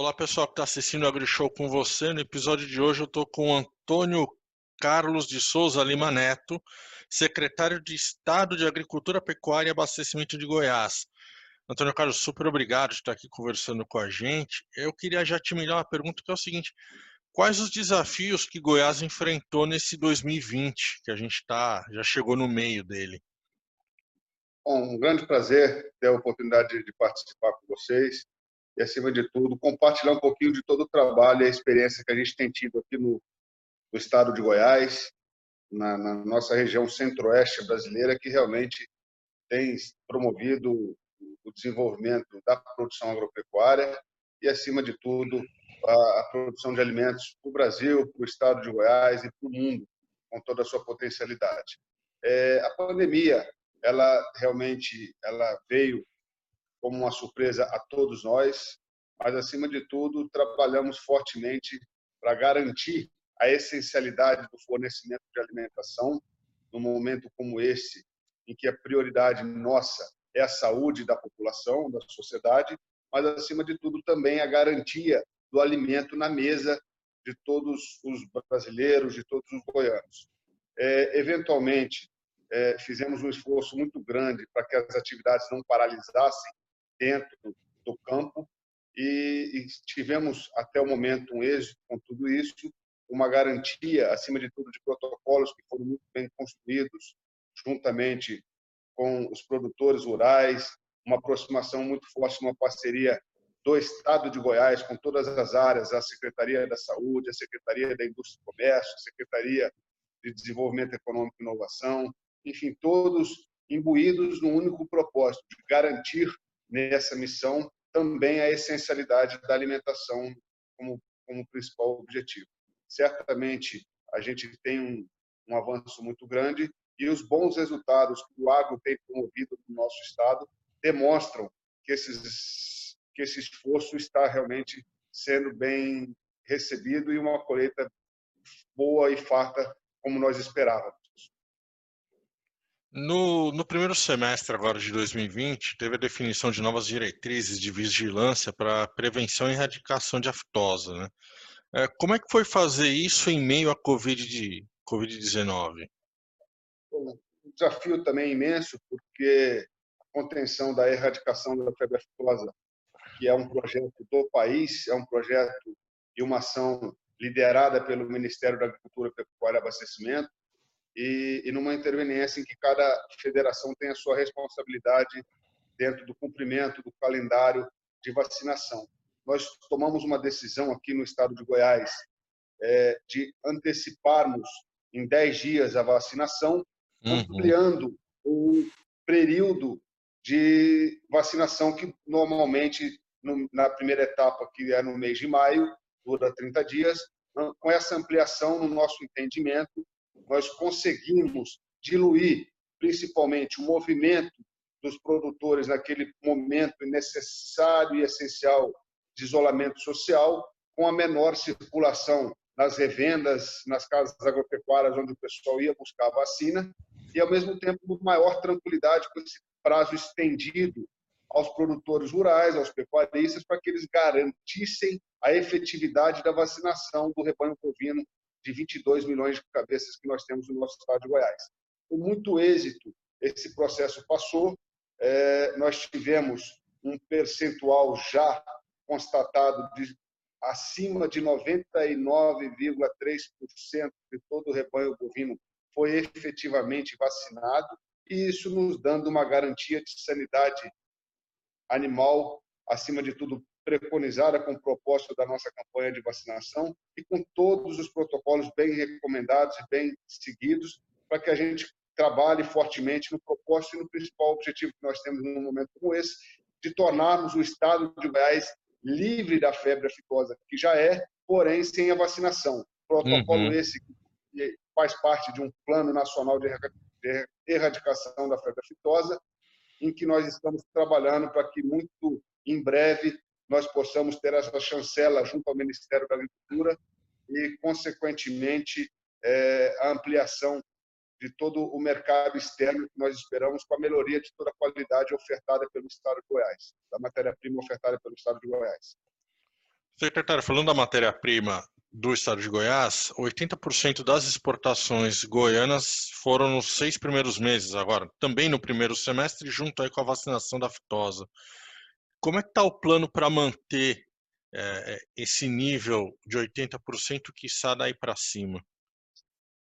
Olá pessoal que está assistindo o AgriShow com você. No episódio de hoje eu estou com Antônio Carlos de Souza Lima Neto, secretário de Estado de Agricultura, Pecuária e Abastecimento de Goiás. Antônio Carlos, super obrigado de estar aqui conversando com a gente. Eu queria já te melhorar uma pergunta que é o seguinte: quais os desafios que Goiás enfrentou nesse 2020, que a gente tá, já chegou no meio dele? Bom, um grande prazer ter a oportunidade de participar com vocês e, acima de tudo, compartilhar um pouquinho de todo o trabalho e a experiência que a gente tem tido aqui no, no estado de Goiás, na, na nossa região centro-oeste brasileira, que realmente tem promovido o desenvolvimento da produção agropecuária e, acima de tudo, a, produção de alimentos para o Brasil, para o estado de Goiás e para o mundo, com toda a sua potencialidade. É, a pandemia, ela realmente ela veio como uma surpresa a todos nós, mas, acima de tudo, trabalhamos fortemente para garantir a essencialidade do fornecimento de alimentação num momento como esse, em que a prioridade nossa é a saúde da população, da sociedade, mas, acima de tudo, também a garantia do alimento na mesa de todos os brasileiros, de todos os goianos. É, eventualmente, é, fizemos um esforço muito grande para que as atividades não paralisassem dentro do campo e, e tivemos até o momento um êxito com tudo isso, uma garantia, acima de tudo, de protocolos que foram muito bem construídos juntamente com os produtores rurais, uma aproximação muito forte, uma parceria do Estado de Goiás com todas as áreas, a Secretaria da Saúde, a Secretaria da Indústria e Comércio, a Secretaria de Desenvolvimento Econômico e Inovação, enfim, todos imbuídos no único propósito de garantir nessa missão também a essencialidade da alimentação como, como principal objetivo. Certamente, a gente tem um, um avanço muito grande e os bons resultados que o agro tem promovido no nosso estado demonstram que, esses, que esse esforço está realmente sendo bem recebido e uma colheita boa e farta como nós esperávamos. No, no, primeiro semestre agora de 2020, teve a definição de novas diretrizes de vigilância para prevenção e erradicação de aftosa. Né? É, como é que foi fazer isso em meio à Covid-19? COVID um desafio também imenso, porque a contenção da erradicação da febre aftosa, que é um projeto do país, é um projeto e uma ação liderada pelo Ministério da Agricultura, Pecuária e Abastecimento, e, e numa interveniência em que cada federação tem a sua responsabilidade dentro do cumprimento do calendário de vacinação. Nós tomamos uma decisão aqui no estado de Goiás é, de anteciparmos em 10 dias a vacinação, uhum. ampliando o período de vacinação que normalmente no, na primeira etapa, que é no mês de maio, dura 30 dias. Com essa ampliação, no nosso entendimento, nós conseguimos diluir principalmente o movimento dos produtores naquele momento necessário e essencial de isolamento social, com a menor circulação nas revendas, nas casas agropecuárias onde o pessoal ia buscar a vacina, e ao mesmo tempo maior tranquilidade com esse prazo estendido aos produtores rurais, aos pecuaristas, para que eles garantissem a efetividade da vacinação do rebanho bovino de 22 milhões de cabeças que nós temos no nosso estado de Goiás. Com muito êxito, esse processo passou. É, nós tivemos um percentual já constatado de acima de 99,3% de todo o rebanho bovino foi efetivamente vacinado, e isso nos dando uma garantia de sanidade animal, acima de tudo preconizada com o propósito da nossa campanha de vacinação e com todos os protocolos bem recomendados e bem seguidos para que a gente trabalhe fortemente no propósito e no principal objetivo que nós temos num momento como esse, de tornarmos o estado de Goiás livre da febre aftosa, que já é, porém sem a vacinação. Protocolo uhum. esse que faz parte de um plano nacional de erradicação da febre aftosa, em que nós estamos trabalhando para que muito em breve nós possamos ter essa chancela junto ao Ministério da Agricultura e, consequentemente, é, a ampliação de todo o mercado externo que nós esperamos com a melhoria de toda a qualidade ofertada pelo Estado de Goiás, da matéria-prima ofertada pelo Estado de Goiás. Secretário, falando da matéria-prima do estado de Goiás, 80% das exportações goianas foram nos seis primeiros meses agora, também no primeiro semestre, junto aí com a vacinação da fitosa. Como é que está o plano para manter é, esse nível de 80% que está daí para cima?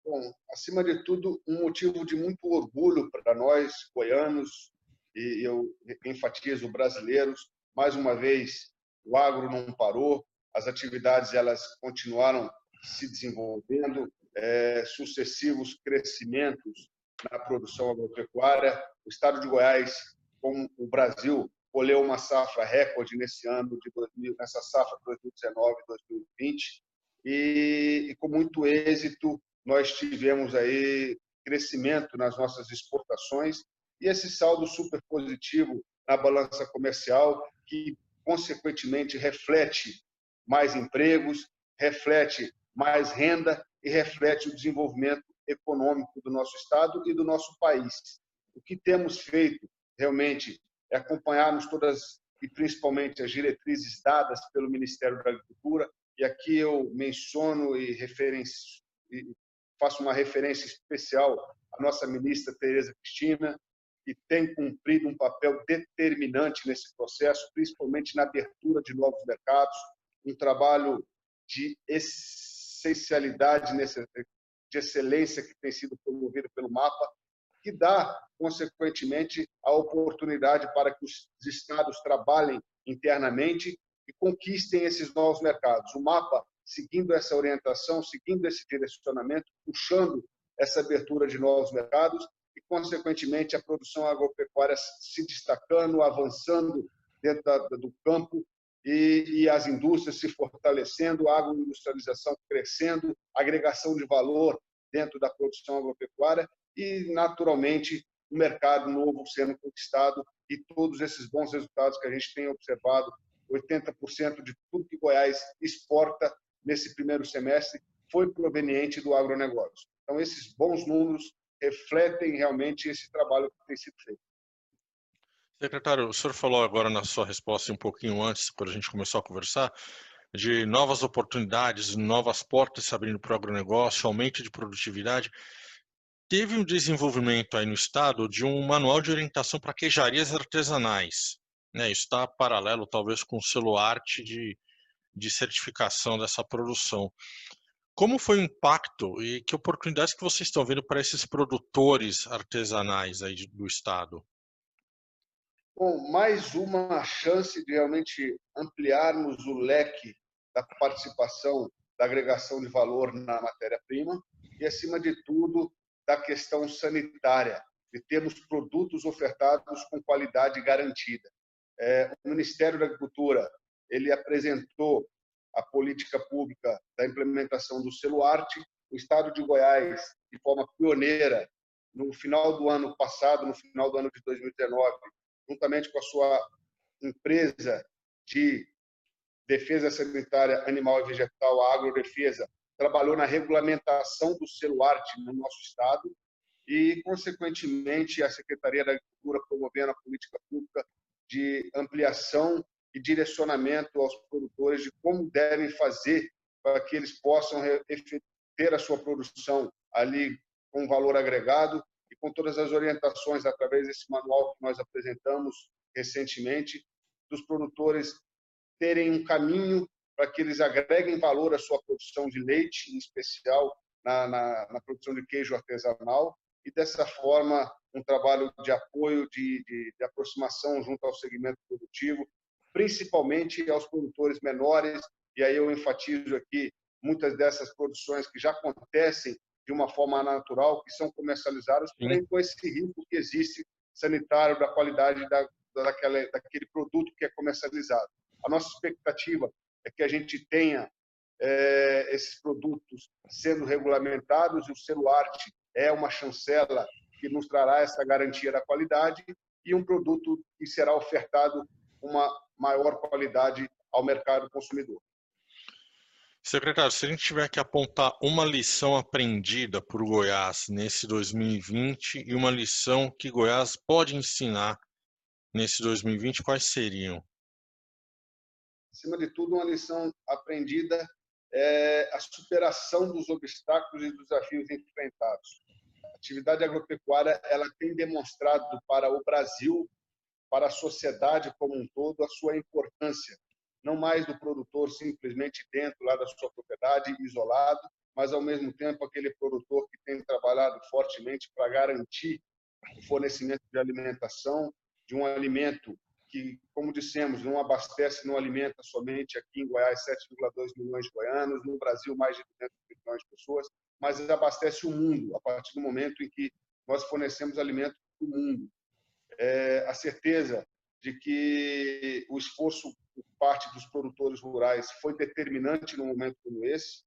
Bom, acima de tudo, um motivo de muito orgulho para nós, goianos, e eu enfatizo brasileiros, mais uma vez, o agro não parou, as atividades elas continuaram se desenvolvendo, é, sucessivos crescimentos na produção agropecuária. O estado de Goiás, como o Brasil, colheu uma safra recorde nesse ano de 2000, nessa safra 2019-2020 e, e com muito êxito nós tivemos aí crescimento nas nossas exportações e esse saldo super positivo na balança comercial que consequentemente reflete mais empregos, reflete mais renda e reflete o desenvolvimento econômico do nosso estado e do nosso país. O que temos feito realmente é acompanharmos todas e principalmente as diretrizes dadas pelo Ministério da Agricultura. E aqui eu menciono e, e faço uma referência especial à nossa ministra Tereza Cristina, que tem cumprido um papel determinante nesse processo, principalmente na abertura de novos mercados, um trabalho de essencialidade, de excelência que tem sido promovido pelo MAPA, que dá, consequentemente, a oportunidade para que os estados trabalhem internamente e conquistem esses novos mercados. O MAPA, seguindo essa orientação, seguindo esse direcionamento, puxando essa abertura de novos mercados e, consequentemente, a produção agropecuária se destacando, avançando dentro da, do campo e, e, as indústrias se fortalecendo, a agroindustrialização crescendo, agregação de valor dentro da produção agropecuária e, naturalmente, um mercado novo sendo conquistado e todos esses bons resultados que a gente tem observado, 80% de tudo que Goiás exporta nesse primeiro semestre foi proveniente do agronegócio. Então, esses bons números refletem realmente esse trabalho que tem sido feito. Secretário, o senhor falou agora na sua resposta um pouquinho antes, quando a gente começou a conversar, de novas oportunidades, novas portas se abrindo para o agronegócio, aumento de produtividade. Teve um desenvolvimento aí no estado de um manual de orientação para queijarias artesanais. Né? Isso está paralelo, talvez, com o selo arte de, de certificação dessa produção. Como foi o impacto e que oportunidades que vocês estão vendo para esses produtores artesanais aí do estado? Bom, mais uma chance de realmente ampliarmos o leque da participação da agregação de valor na matéria-prima e, acima de tudo, da questão sanitária, de termos produtos ofertados com qualidade garantida. É, o Ministério da Agricultura ele apresentou a política pública da implementação do selo arte. O Estado de Goiás, de forma pioneira, no final do ano passado, no final do ano de 2019, juntamente com a sua empresa de defesa sanitária animal e vegetal, a Agrodefesa, trabalhou na regulamentação do celular no nosso estado e, consequentemente, a Secretaria da Agricultura promovendo a política pública de ampliação e direcionamento aos produtores de como devem fazer para que eles possam ter a sua produção ali com valor agregado e com todas as orientações através desse manual que nós apresentamos recentemente, dos produtores terem um caminho para que eles agreguem valor à sua produção de leite, em especial na, na, na produção de queijo artesanal, e dessa forma um trabalho de apoio, de, de, de aproximação junto ao segmento produtivo, principalmente aos produtores menores, e aí eu enfatizo aqui muitas dessas produções que já acontecem de uma forma natural, que são comercializadas, porém com esse risco que existe sanitário da qualidade da, daquela, daquele produto que é comercializado. A nossa expectativa é que a gente tenha é, esses produtos sendo regulamentados e o selo arte é uma chancela que nos trará essa garantia da qualidade e um produto que será ofertado uma maior qualidade ao mercado consumidor. Secretário, se a gente tiver que apontar uma lição aprendida por Goiás nesse 2020 e uma lição que Goiás pode ensinar nesse 2020, quais seriam? Acima de tudo, uma lição aprendida é a superação dos obstáculos e dos desafios enfrentados. A atividade agropecuária ela tem demonstrado para o Brasil, para a sociedade como um todo, a sua importância. Não mais do produtor simplesmente dentro lá da sua propriedade, isolado, mas ao mesmo tempo aquele produtor que tem trabalhado fortemente para garantir o fornecimento de alimentação, de um alimento que, como dissemos, não abastece, não alimenta somente aqui em Goiás 7,2 milhões de goianos, no Brasil mais de 200 milhões de pessoas, mas abastece o mundo a partir do momento em que nós fornecemos alimento para o mundo. É, a certeza de que o esforço por parte dos produtores rurais foi determinante num momento como esse,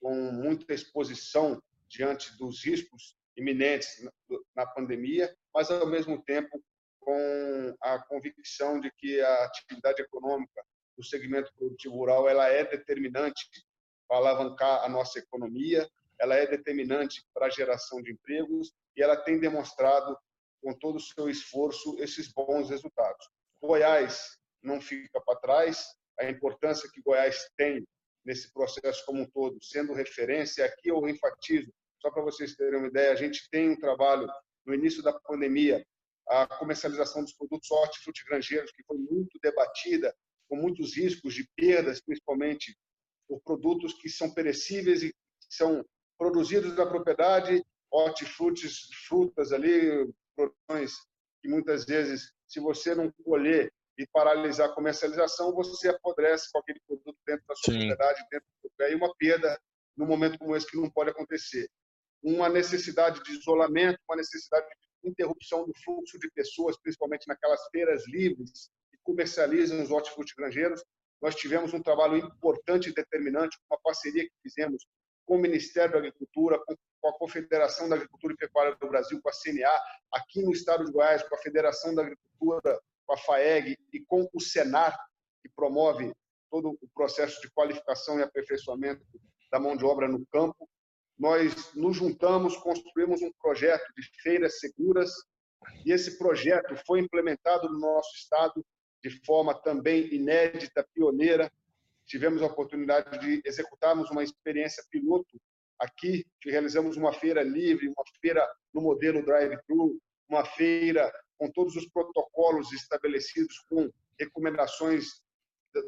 com muita exposição diante dos riscos iminentes na pandemia, mas ao mesmo tempo com a convicção de que a atividade econômica do segmento produtivo rural ela é determinante para alavancar a nossa economia, ela é determinante para a geração de empregos e ela tem demonstrado com todo o seu esforço esses bons resultados. Goiás não fica para trás, a importância que Goiás tem nesse processo como um todo, sendo referência. Aqui eu enfatizo, só para vocês terem uma ideia, a gente tem um trabalho no início da pandemia, a comercialização dos produtos hortifrutigranjeiros, que foi muito debatida, com muitos riscos de perdas, principalmente por produtos que são perecíveis e são produzidos na propriedade, hortifrutis, frutas ali, produções que muitas vezes, se você não colher e paralisar a comercialização, você apodrece com aquele produto dentro da sua Sim. propriedade, dentro do aí uma perda num momento como esse que não pode acontecer. Uma necessidade de isolamento, uma necessidade de interrupção do fluxo de pessoas, principalmente naquelas feiras livres que comercializam os hortifrutigranjeiros. Nós tivemos um trabalho importante e determinante, uma parceria que fizemos com o Ministério da Agricultura, com a Confederação da Agricultura e Pecuária do Brasil, com a CNA, aqui no estado de Goiás, com a Federação da Agricultura com a FAEG e com o Senar, que promove todo o processo de qualificação e aperfeiçoamento da mão de obra no campo. Nós nos juntamos, construímos um projeto de feiras seguras e esse projeto foi implementado no nosso estado de forma também inédita, pioneira. Tivemos a oportunidade de executarmos uma experiência piloto aqui, que realizamos uma feira livre, uma feira no modelo drive-thru, uma feira com todos os protocolos estabelecidos, com recomendações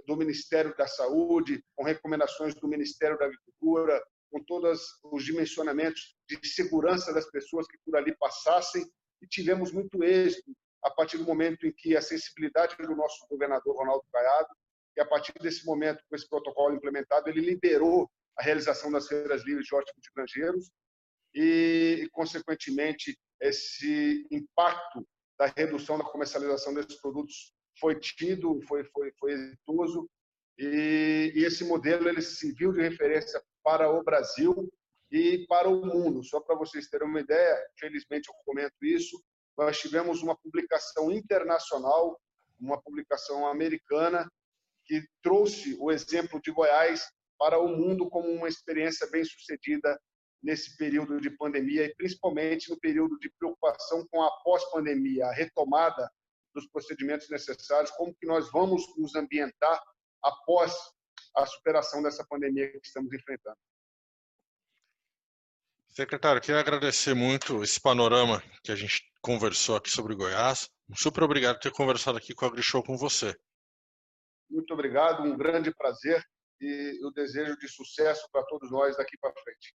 do Ministério da Saúde, com recomendações do Ministério da Agricultura, com todos os dimensionamentos de segurança das pessoas que por ali passassem, e tivemos muito êxito a partir do momento em que a sensibilidade do nosso governador Ronaldo Caiado, e a partir desse momento, com esse protocolo implementado, ele liberou a realização das feiras livres de hortifrutigranjeiros e, consequentemente, esse impacto da redução da comercialização desses produtos foi tido, foi, foi, foi exitoso, e, e esse modelo ele serviu de referência para o Brasil e para o mundo. Só para vocês terem uma ideia, felizmente eu comento isso, nós tivemos uma publicação internacional, uma publicação americana, que trouxe o exemplo de Goiás para o mundo como uma experiência bem sucedida nesse período de pandemia e principalmente no período de preocupação com a pós-pandemia, a retomada dos procedimentos necessários, como que nós vamos nos ambientar após a superação dessa pandemia que estamos enfrentando. Secretário, queria agradecer muito esse panorama que a gente conversou aqui sobre Goiás. Super obrigado por ter conversado aqui com a AgriShow com você. Muito obrigado, um grande prazer e eu desejo de sucesso para todos nós daqui para frente.